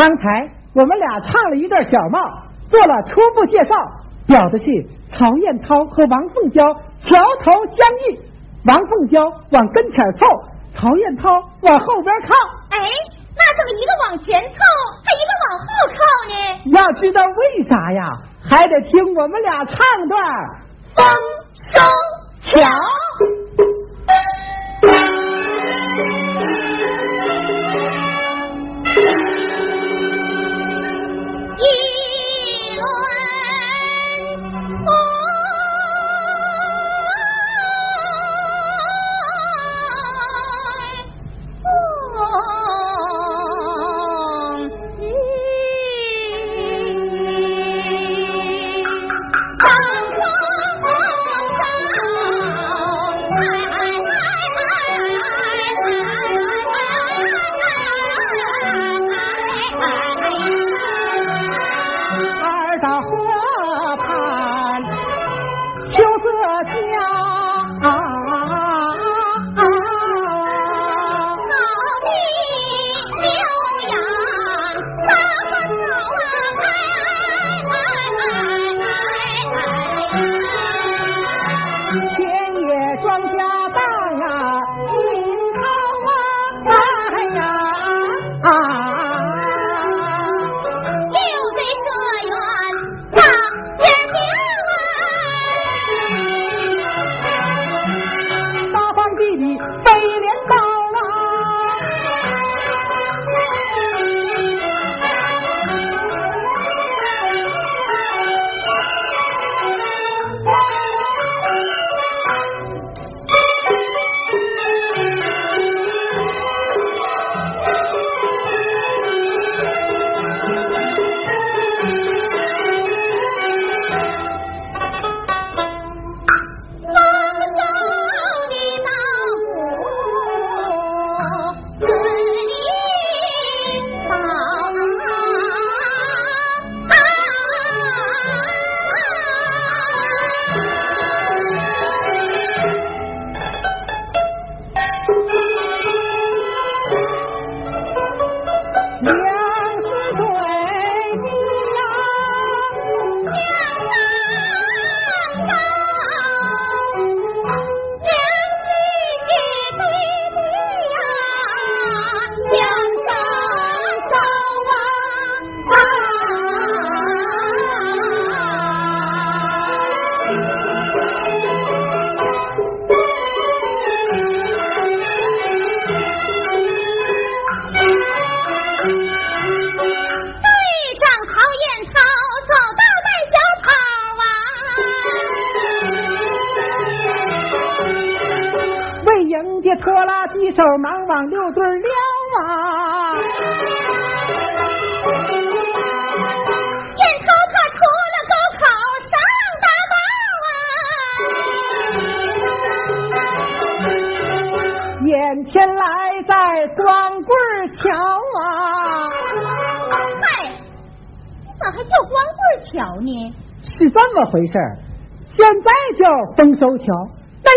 刚才我们俩唱了一段小帽，做了初步介绍，表的是曹彦涛和王凤娇桥头相遇，王凤娇往跟前凑，曹彦涛往后边靠。哎，那怎么一个往前凑，还一个往后靠呢？要知道为啥呀，还得听我们俩唱段《丰收桥》。家拖拉机手忙往六对撩啊！眼了高考上大啊！眼前来在光棍桥啊！嗨，你咋还叫光棍桥呢？是这么回事，现在叫丰收桥。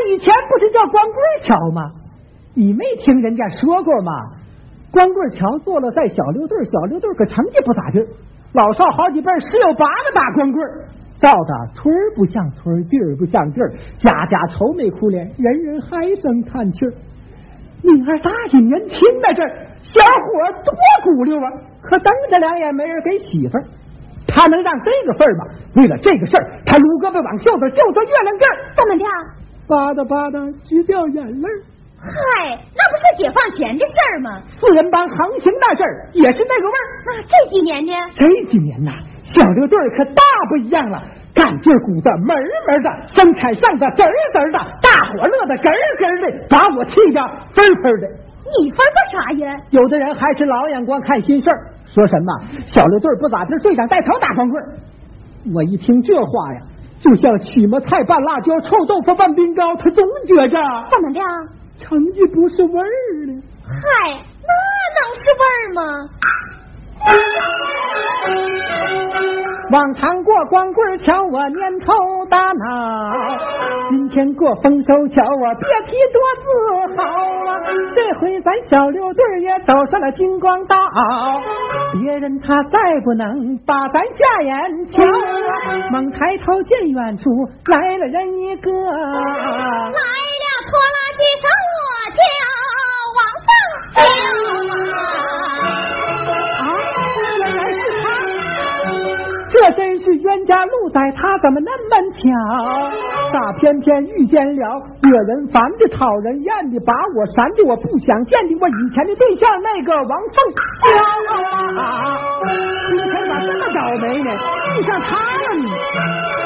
以前不是叫光棍桥吗？你没听人家说过吗？光棍桥坐了在小六队，小六队可成绩不咋地，老少好几辈十有八个打光棍，造的村不像村，地儿不像地儿，家家愁眉苦脸，人人唉声叹气儿。女儿大爷年轻在这，小伙多骨溜啊，可瞪着两眼没人给媳妇儿。他能让这个份儿吗？为了这个事儿，他撸胳膊往袖子就做月亮根儿，怎么的？吧嗒吧嗒直掉眼泪儿。嗨，那不是解放前的事儿吗？四人帮横行那阵儿也是那个味儿。那这几年呢？这几年呐，小六队可大不一样了，干劲鼓的门儿门儿的，生产上的嘚儿嘚的，大伙儿乐的咯儿咯儿的，把我气的分分的。你分个啥呀？有的人还是老眼光看新事儿，说什么小六队不咋地，队长带头打光棍儿。我一听这话呀，就像曲麻菜拌辣椒，臭豆腐拌冰糕，他总觉着怎么的？成绩不是味儿了。嗨，那能是味儿吗？往常过光棍桥，我年头大脑；今天过丰收桥，我别提多自豪啊！这回咱小六队也走上了金光道，别人他再不能把咱下眼瞧啊！猛抬头见远处来了人一个，来了拖拉机上我叫往上跳冤家路窄，他怎么那么巧？咋偏偏遇见了惹人烦的、讨人厌的、把我闪的、我不想见的我以前的对象那个王凤！今天咋这么倒霉呢？遇上他了你。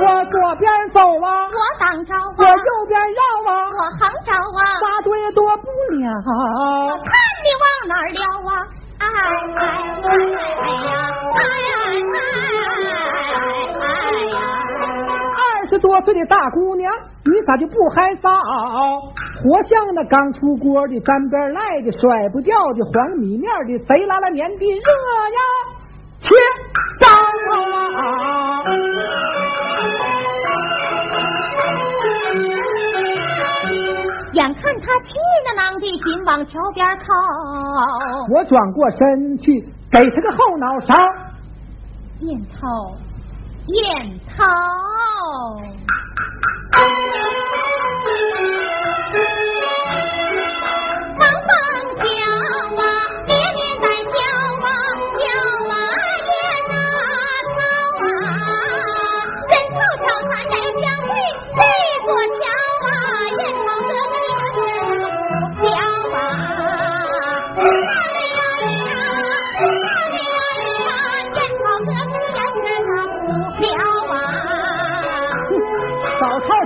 我左边走啊，我当着我啊，右边绕啊，我横着啊，扎堆也躲不了。我看你往哪儿撩啊？哎哎哎哎呀，哎哎哎哎呀！二十多岁的大姑娘，你咋就不害臊？活像那刚出锅的、沾边赖的、甩不掉的、黄米面的、贼拉拉黏的热呀！切脏啊！眼看他气那囊的紧往桥边靠，我转过身去，给他个后脑勺。烟头，烟头。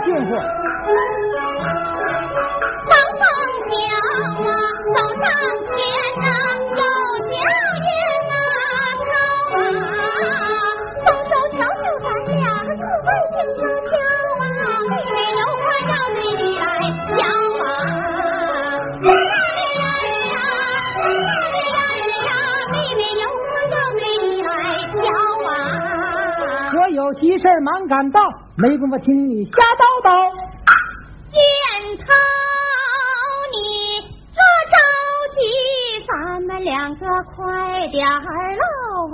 早套近乎，王凤娇啊，走上前呐、又叫烟呐草啊，丰收桥就咱俩可爱静悄悄啊，妹妹有话要对你来讲啊。妹妹有话要对你来讲啊。我有急事儿忙赶到，没工夫听你瞎叨快点儿唠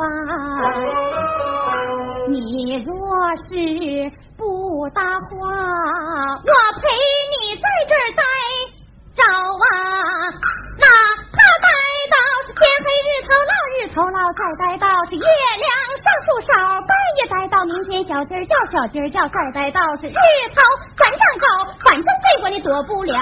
啊！你若是不搭话，我陪你在这儿待着啊！那怕待到是天黑日头落，日头落再待到是月亮上树梢，半夜待到明天小鸡儿叫，小鸡儿叫，再待到是日头咱上高，反正这关你躲不了。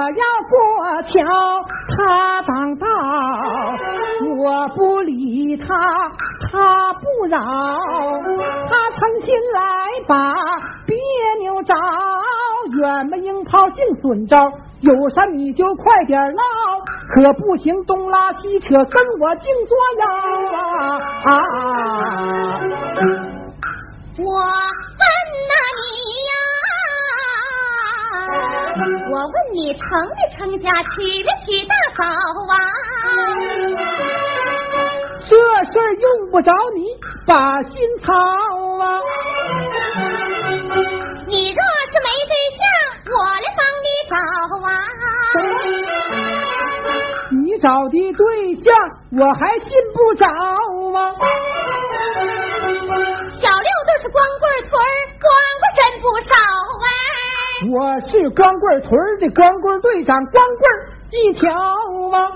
我要过桥，他挡道，我不理他他不饶，他诚心来把别扭找，远门硬炮尽损招，有啥你就快点闹，可不行东拉西扯跟我净作妖啊！啊我我问你成没成家，娶没娶大嫂啊？这事儿用不着你把心操啊！你若是没对象，我来帮你找啊！你找的对象我还信不着吗？小六都是光我是光棍屯的光棍队长，光棍一条吗？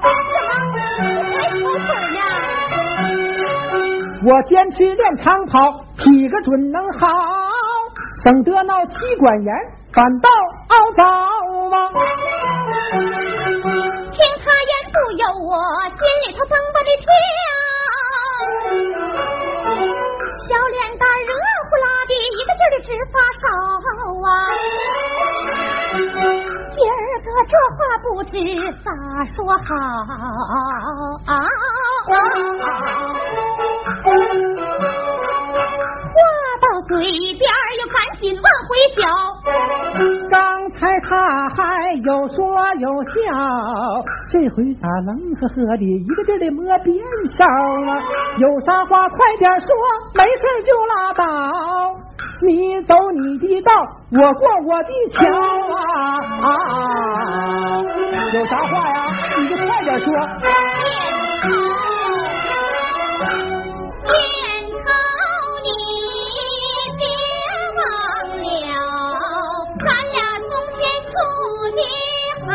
我坚持练长跑，体格准能好，省得闹妻管严，反倒凹糟吗？听他言不由我，心里头蹦蹦的跳。小脸蛋热乎辣的，一个劲儿的直发烧啊！今儿个这话不知咋说好啊！话到嘴边又赶紧往回搅。刚才他还有说有笑，这回咋冷呵呵的，一个劲的摸鞭梢啊？有啥话快点说，没事就拉倒。你走你的道，我过我的桥啊！啊有啥话呀？你就快点说。点头，你别忘了，咱俩从前处的好。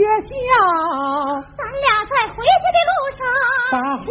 学校咱俩在回家的路上，把话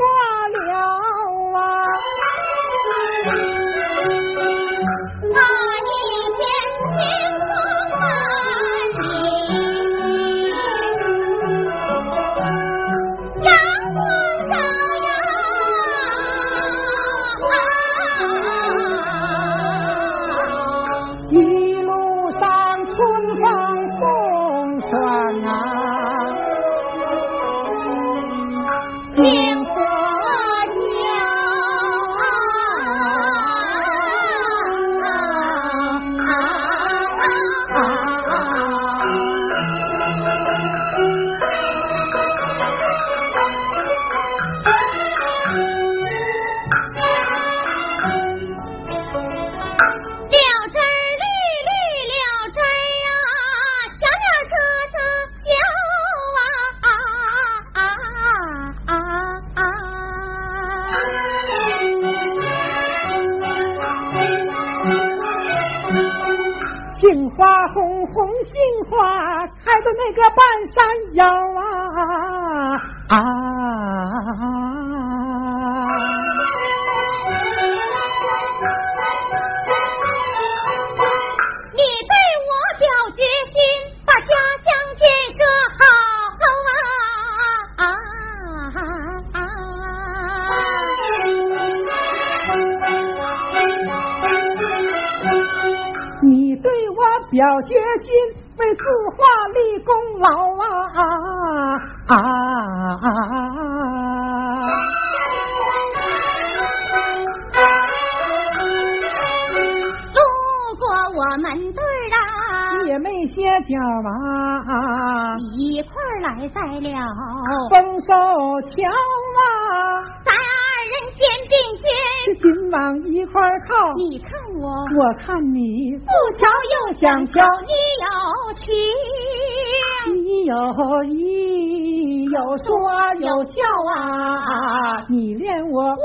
决心，为字画立功劳啊啊！路过我们队儿啊，也没歇交啊，一块来在了丰收桥啊，咱二人肩并肩，今晚一块靠，你看我，我看你，不瞧又想瞧，你有情，你有意有说有笑啊，你恋我，我爱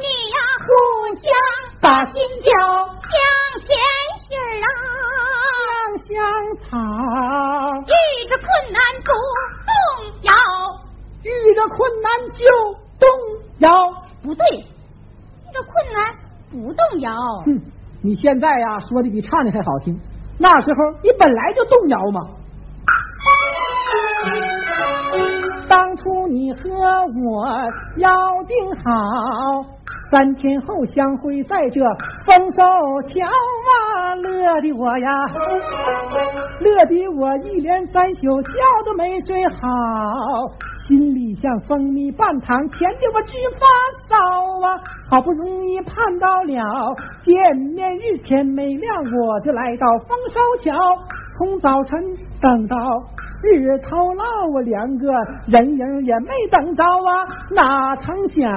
你呀，互相把心交，相牵心儿啊，两相草，遇着困难不动摇，遇着困难就动摇，不对，遇着困难不动摇。哼，你现在呀说的比唱的还好听，那时候你本来就动摇嘛。当初你和我要定好，三天后相会在这丰收桥啊，乐的我呀，乐的我一连三宿觉都没睡好，心里像蜂蜜半糖，甜的我直发烧啊！好不容易盼到了见面日，天没亮我就来到丰收桥，从早晨等到。日头落，我两个人影也没等着啊！哪成想，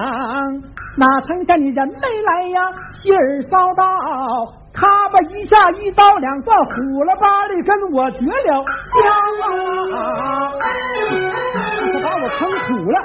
哪成想你人没来呀？信儿捎到，咔吧一下，一刀两断，虎了巴的跟我绝了交啊！这把我坑苦了。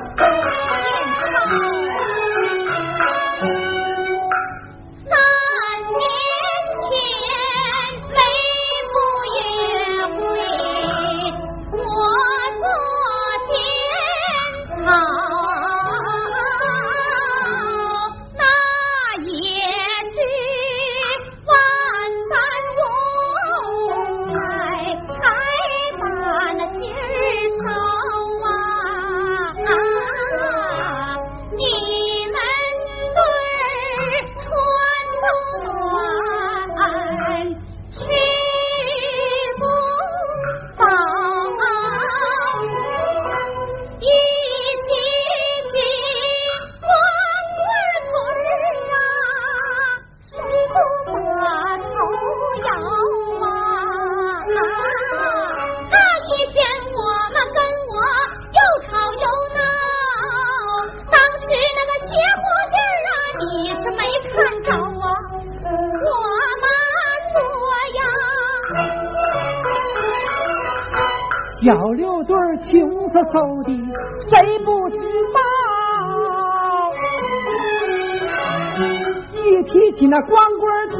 小六对情色嗖的，谁不知道？一提起那光棍腿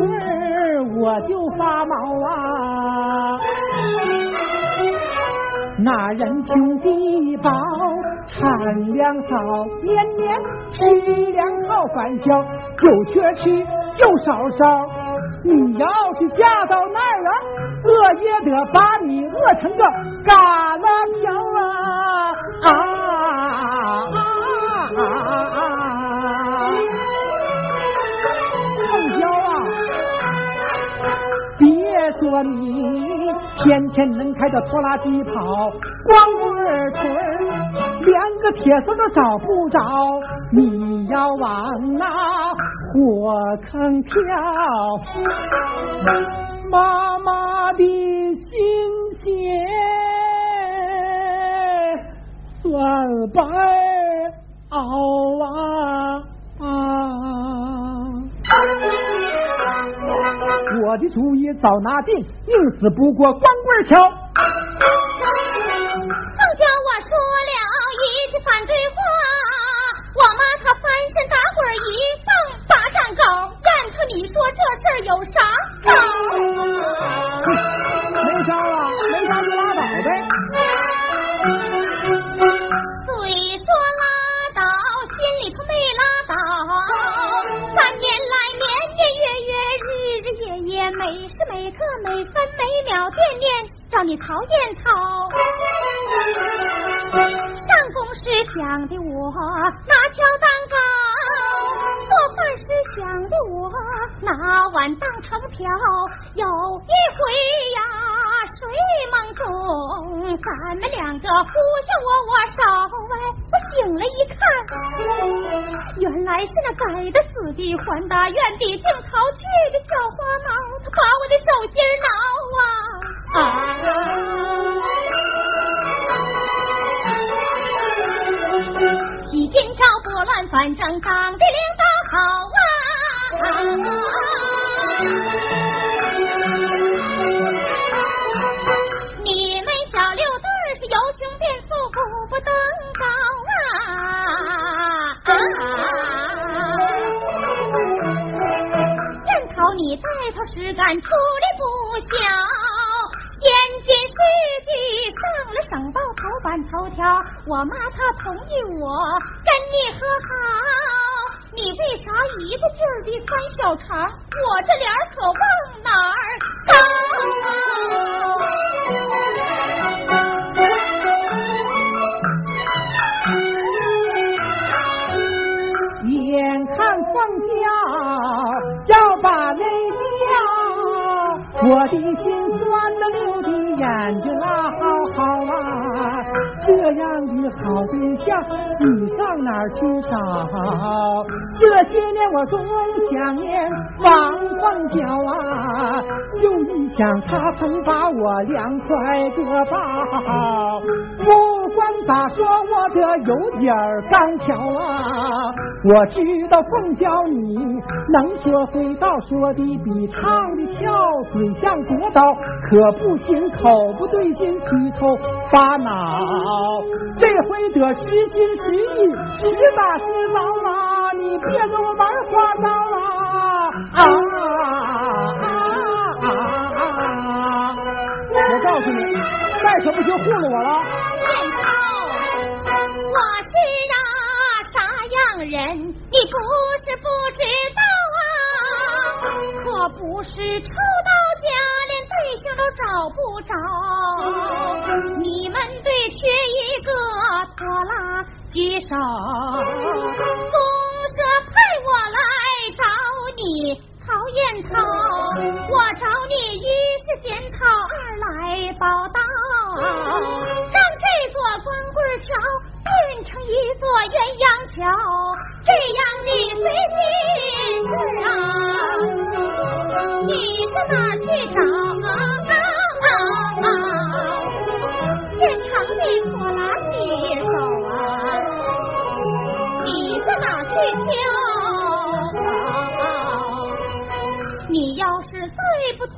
我就发毛啊！那人穷地饱，产量少，年年吃粮靠饭交，就缺吃就少少。你要是嫁到那儿了，饿也得把你饿成个嘎啦条啊啊啊啊！凤娇啊，别说你天天能开着拖拉机跑，光棍腿连个铁丝都找不着，你要往那。火坑跳，妈妈的心结算白熬啊！我的主意早拿定，宁死不过光棍桥。凤娇，我说了一句反对话，看，原来是那改的死的还的，原地竟逃去的小花猫，他把我的手心挠啊西京招不乱，反正党的领导好啊。只敢出力不小，现今世纪上了省报头版头条，我妈她同意我跟你和好，你为啥一个劲儿的翻小肠？我这脸可往哪儿我的心酸的流的眼睛啊，好好啊，这样的好对象你上哪儿去找？这些年我总想念王凤娇啊，又一想他曾把我两块个抱，不管咋说我这有点刚巧啊，我知道凤娇你能说会道，说的比唱的跳嘴。像夺刀，可不行，口不对心，低头发恼。这回得实心实意，实打实招啊！你别跟我玩花招啊！啊啊啊！我告诉你，再可不行糊弄我了。我是啊人，你不是不知道啊，可不是抽到家，连对象。都找不着，你们队缺一个拖拉举手，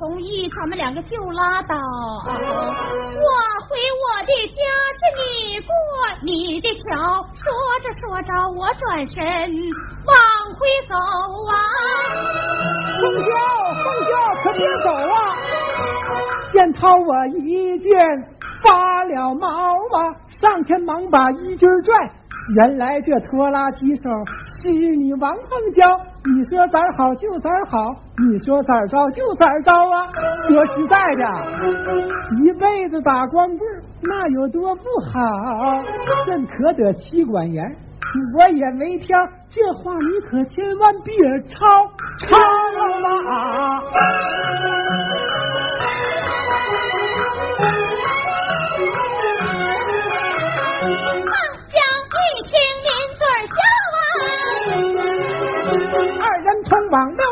同意，咱们两个就拉倒。我回我的家，是你过你的桥。说着说着，我转身往回走啊。凤娇，凤娇，可别走啊！见涛我一见发了毛啊，上前忙把衣襟拽。原来这拖拉机手是你王凤娇，你说咋好就咋好，你说咋着就咋着啊！说实在的，一辈子打光棍那有多不好？朕可得妻管严，我也没挑，这话你可千万别抄抄了。通往撂